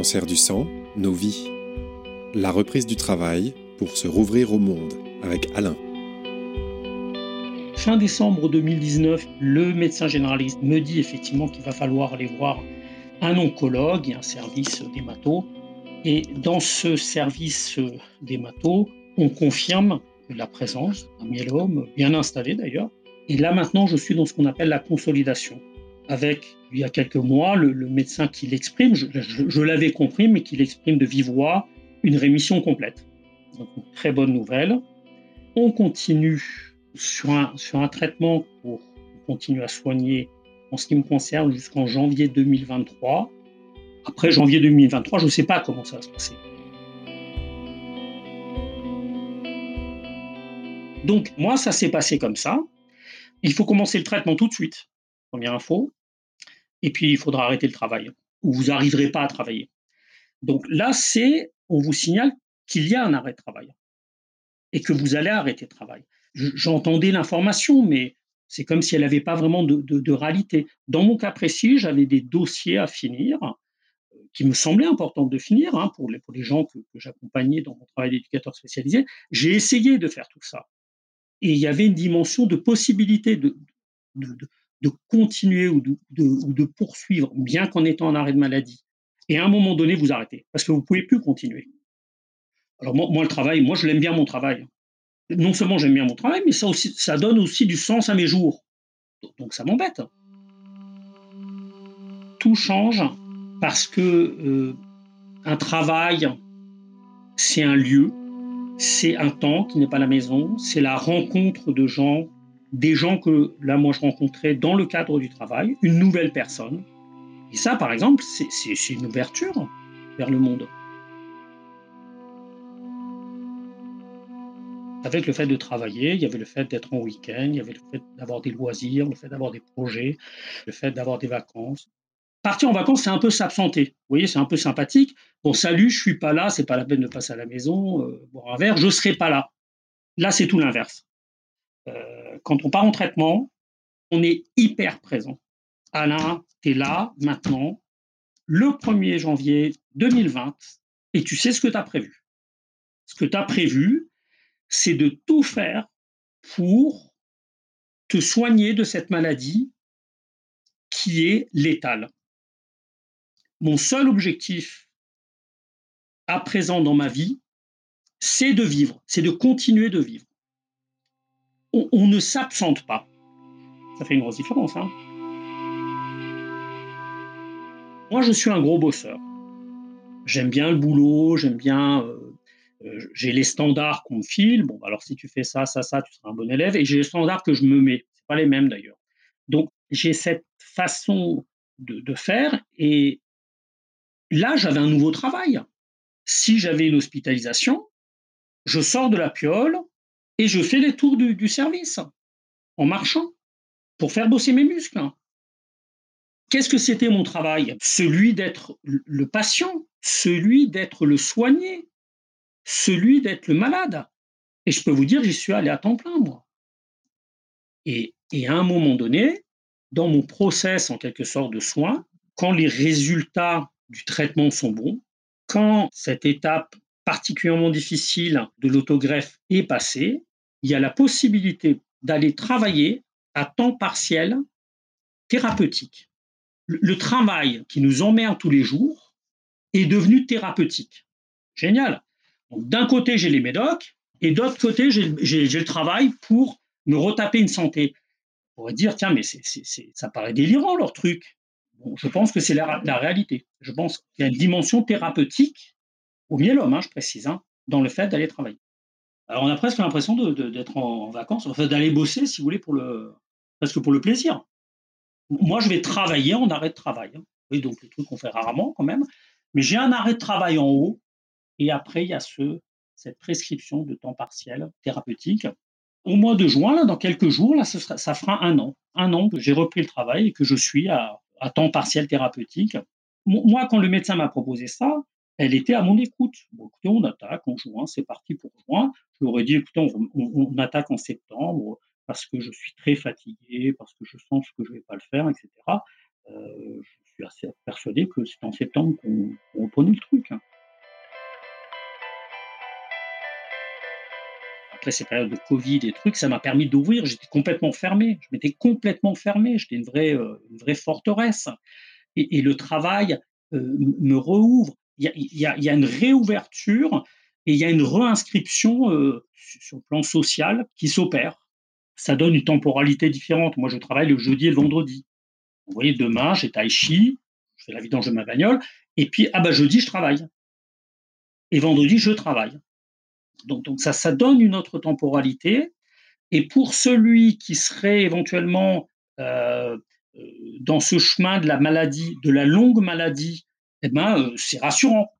Cancer du sang, nos vies. La reprise du travail pour se rouvrir au monde avec Alain. Fin décembre 2019, le médecin généraliste me dit effectivement qu'il va falloir aller voir un oncologue et un service d'hémato. Et dans ce service d'hémato, on confirme la présence d'un myélome bien installé d'ailleurs. Et là maintenant, je suis dans ce qu'on appelle la consolidation avec, il y a quelques mois, le, médecin qui l'exprime, je, l'avais compris, mais qui l'exprime de vive voix, une rémission complète. Donc, très bonne nouvelle. On continue sur un traitement pour continuer à soigner, en ce qui me concerne, jusqu'en janvier 2023. Après janvier 2023, je ne sais pas comment ça va se passer. Donc, moi, ça s'est passé comme ça. Il faut commencer le traitement tout de suite. Première info et puis il faudra arrêter le travail, ou vous n'arriverez pas à travailler. Donc là, c'est, on vous signale qu'il y a un arrêt de travail et que vous allez arrêter de travail. J'entendais l'information, mais c'est comme si elle n'avait pas vraiment de, réalité. Dans mon cas précis, j'avais des dossiers à finir euh, qui me semblaient importants de finir hein, pour, les, pour les gens que, j'accompagnais dans mon travail d'éducateur spécialisé. J'ai essayé de faire tout ça. Et il y avait une dimension de possibilité de, de continuer ou de, ou de poursuivre, bien qu'en étant en arrêt de maladie. Et à un moment donné, vous arrêtez, parce que vous ne pouvez plus continuer. Alors moi, moi, le travail, moi je l'aime bien mon travail. Non seulement j'aime bien mon travail, mais ça, aussi, ça donne aussi du sens à mes jours. Donc ça m'embête. Tout change parce que euh, un travail, c'est un lieu, c'est un temps qui n'est pas la maison, c'est la rencontre de gens des gens que là, moi, je rencontrais dans le cadre du travail, une nouvelle personne. Et ça, par exemple, c'est une ouverture vers le monde. Avec le fait de travailler, il y avait le fait d'être en week-end, il y avait le fait d'avoir des loisirs, le fait d'avoir des projets, le fait d'avoir des vacances. Partir en vacances, c'est un peu s'absenter. Vous voyez, c'est un peu sympathique. Bon, salut, je suis pas là, c'est pas la peine de passer à la maison, euh, boire un verre, je serai pas là. Là, c'est tout l'inverse. Euh, quand on part en traitement, on est hyper présent. Alain, tu es là, maintenant, le 1er janvier 2020, et tu sais ce que tu as prévu. Ce que tu as prévu, c'est de tout faire pour te soigner de cette maladie qui est létale. Mon seul objectif à présent dans ma vie, c'est de vivre, c'est de continuer de vivre on, ne s'absente pas. Ça fait une grosse différence. Hein Moi, je suis un gros bosseur. J'aime bien le boulot, j'aime bien. Euh, euh, j'ai les standards qu'on me file. Bon, alors si tu fais ça, ça, ça, tu seras un bon élève. Et j'ai les standards que je me mets. C'est pas les mêmes d'ailleurs. Donc, j'ai cette façon de, de faire. Et là, j'avais un nouveau travail. Si j'avais une hospitalisation, je sors de la piole, et je fais les tours du, service en marchant pour faire bosser mes muscles. Qu'est-ce que c'était mon travail? Celui d'être le patient, celui d'être le soigné, celui d'être le malade. Et je peux vous dire, j'y suis allé à temps plein, moi. Et, et, à un moment donné, dans mon process en quelque sorte de soins, quand les résultats du traitement sont bons, quand cette étape particulièrement difficile de l'autogreffe est passée, il y a la possibilité d'aller travailler à temps partiel thérapeutique. Le, travail qui nous emmerde tous les jours est devenu thérapeutique. Génial. D'un côté, j'ai les médocs, et d'autre côté, j'ai le travail pour me retaper une santé. On pourrait dire, tiens, mais ça paraît délirant leur truc. je pense que c'est la, réalité. Je pense qu'il y a une dimension thérapeutique au myélome, hein, je précise, hein, dans le fait d'aller travailler. Alors, on a presque l'impression d'être en, vacances, enfin d'aller bosser, si vous voulez, pour le, presque pour le plaisir. Moi, je vais travailler en arrêt de travail. Hein. Donc le truc qu'on fait rarement quand même. Mais j'ai un arrêt de travail en haut, et après, il y a ce, cette prescription de temps partiel thérapeutique. Au mois de juin, là, dans quelques jours, là, ça fera un an. Un an que j'ai repris le travail et que je suis à temps partiel thérapeutique. Moi, quand le médecin m'a proposé ça, elle était à mon écoute. Bon, écoutez, on attaque en juin, c'est parti pour juin. Je leur ai dit, écoutez, on, attaque en septembre parce que je suis très fatigué, parce que je sens que je ne vais pas le faire, etc. je suis assez persuadé que c'est en septembre qu'on reprenait le truc. Hein. après ces périodes de Covid et trucs, ça m'a permis d'ouvrir. J'étais complètement fermé. Je m'étais complètement fermé. J'étais une vraie, euh, une vraie forteresse. Et, le travail euh, me rouvre. Il y, a, une réouverture et il y a une réinscription euh, sur le plan social qui s'opère. Ça donne une temporalité différente. Moi, je travaille le jeudi et le vendredi. Vous voyez, demain, j'ai tai chi, je fais la vidange de ma bagnole, et puis, ah bah, jeudi, je travaille. Et vendredi, je travaille. Donc, ça, ça donne une autre temporalité. Et pour celui qui serait éventuellement euh, euh, dans ce chemin de la maladie, de la longue maladie, eh ben, euh, c'est rassurant.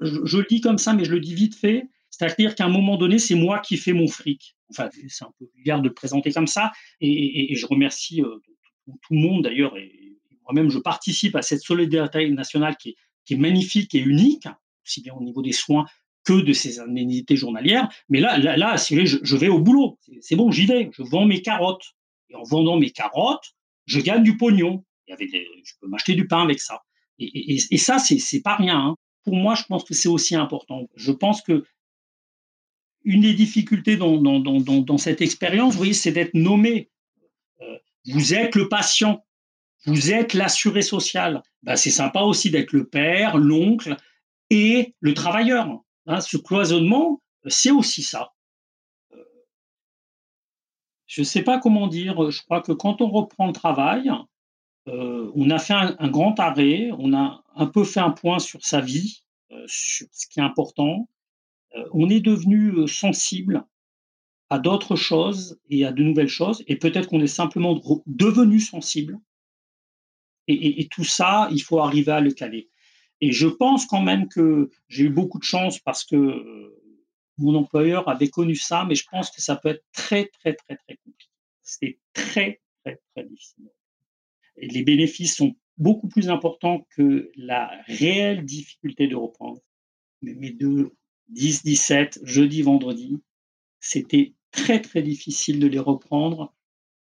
Je, le dis comme ça, mais je le dis vite fait. C'est-à-dire qu'à un moment donné, c'est moi qui fais mon fric. Enfin, c'est un peu vulgaire de le présenter comme ça. Et, je remercie tout, le monde d'ailleurs. Moi-même, je participe à cette solidarité nationale qui est, magnifique et unique, aussi bien au niveau des soins que de ces indemnités journalières. Mais là, là, là je, je vais au boulot. C'est bon, j'y vais. Je vends mes carottes. Et en vendant mes carottes, je gagne du pognon. Je peux m'acheter du pain avec ça. Et, et, et ça, c'est pas rien. Hein. Pour moi, je pense que c'est aussi important. Je pense que une des difficultés dans, cette expérience, vous c'est d'être nommé. Euh, vous êtes le patient, vous êtes l'assuré social. Ben, c'est sympa aussi d'être le père, l'oncle et le travailleur. Hein, ce cloisonnement, c'est aussi ça. Euh, je ne sais pas comment dire, je crois que quand on reprend le travail, euh, on a fait un, grand arrêt, on a un peu fait un point sur sa vie, euh, sur ce qui est important. on est devenu sensible à d'autres choses et à de nouvelles choses, et peut-être qu'on est simplement devenu sensible. et, tout ça, il faut arriver à le caler. Et je pense quand même que j'ai eu beaucoup de chance parce que euh, mon employeur avait connu ça, mais je pense que ça peut être très, très, très, très compliqué. C'est très, très, très difficile. Les bénéfices sont beaucoup plus importants que la réelle difficulté de reprendre. Mais mes deux 10, 17, jeudi, vendredi, c'était très, très difficile de les reprendre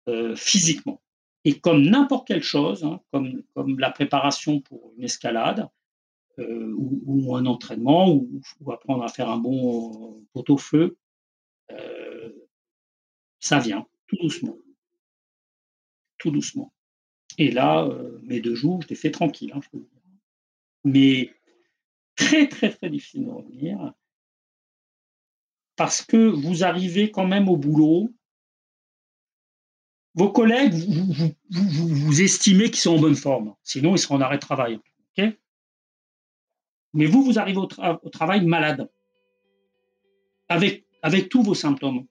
euh, physiquement. Et comme n'importe quelle chose, hein, comme, la préparation pour une escalade, euh, ou, un entraînement, ou, apprendre à faire un bon pot-au-feu, euh, ça vient tout doucement. Tout doucement. Et là, euh, mes deux jours, je les fais tranquille, hein, je peux dire. Mais très, très, très difficile de revenir parce que vous arrivez quand même au boulot. Vos collègues, vous, vous estimez qu'ils sont en bonne forme. Sinon, ils seront en arrêt de travail. mais vous, vous arrivez au, travail malade, avec, avec tous vos symptômes.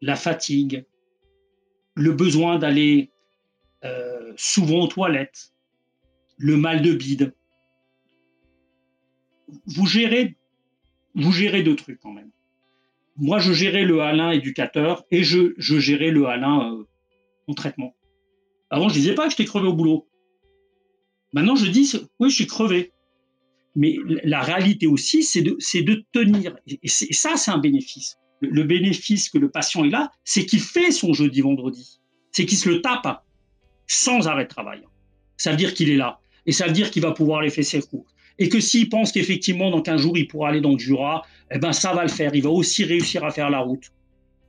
La fatigue, le besoin d'aller euh, souvent aux toilettes, le mal de bide. Vous gérez, vous gérez deux trucs quand même. Moi, je gérais le Alain éducateur et je, gérais le Alain euh, en traitement. Avant, je disais pas que j'étais crevé au boulot. Maintenant, je dis, oui, je suis crevé. Mais la réalité aussi, c'est de, tenir. Et, ça, c'est un bénéfice. Le, bénéfice que le patient est là, c'est qu'il fait son jeudi vendredi. C'est qu'il se le tape sans arrêt de travail. Ça veut dire qu'il est là. Et ça veut dire qu'il va pouvoir les faire ses courses. Et que s'il pense qu'effectivement, dans 15 jours, il pourra aller dans le Jura, eh ben, ça va le faire. Il va aussi réussir à faire la route.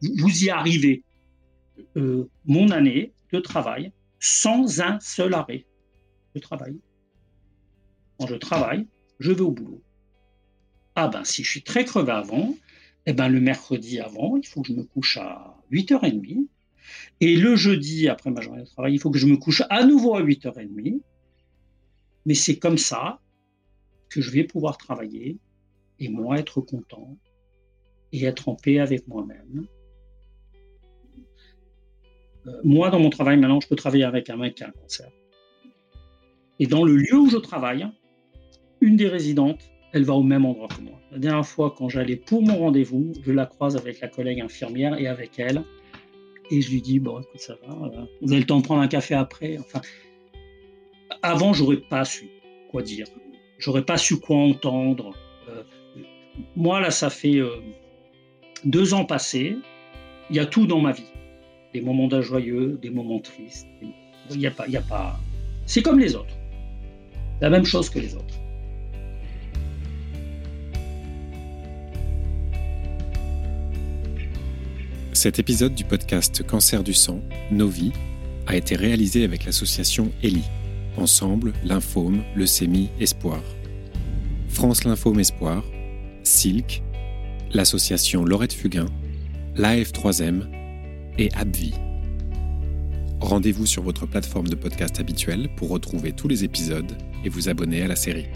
Vous y arrivez. Euh, mon année de travail sans un seul arrêt de travail. Quand je travaille, je vais au boulot. Ah ben, si je suis très crevé avant, eh ben, le mercredi avant, il faut que je me couche à 8h30. Et le jeudi, après ma journée de travail, il faut que je me couche à nouveau à 8h30. Mais c'est comme ça que je vais pouvoir travailler et moi être content et être en paix avec moi-même. Euh, moi, dans mon travail, maintenant, je peux travailler avec un mec qui a un cancer. Et dans le lieu où je travaille, une des résidentes, elle va au même endroit que moi. La dernière fois, quand j'allais pour mon rendez-vous, je la croise avec la collègue infirmière et avec elle. Et je lui dis, bon, écoute, ça va, euh, vous avez le temps de prendre un café après. Enfin, avant, j'aurais pas su quoi dire. J'aurais pas su quoi entendre. Euh, moi, là, ça fait euh, deux ans passés. Il y a tout dans ma vie. Des moments joyeux, des moments tristes, Il a pas, il y a pas. C'est comme les autres. La même chose que les autres. Cet épisode du podcast Cancer du sang, Nos vies, a été réalisé avec l'association ELI, Ensemble, Lymphome, Leucémie, Espoir. France Lymphome Espoir, Silk, l'association Laurette Fugain, l'AF3M et AbbVie. Rendez-vous sur votre plateforme de podcast habituelle pour retrouver tous les épisodes et vous abonner à la série.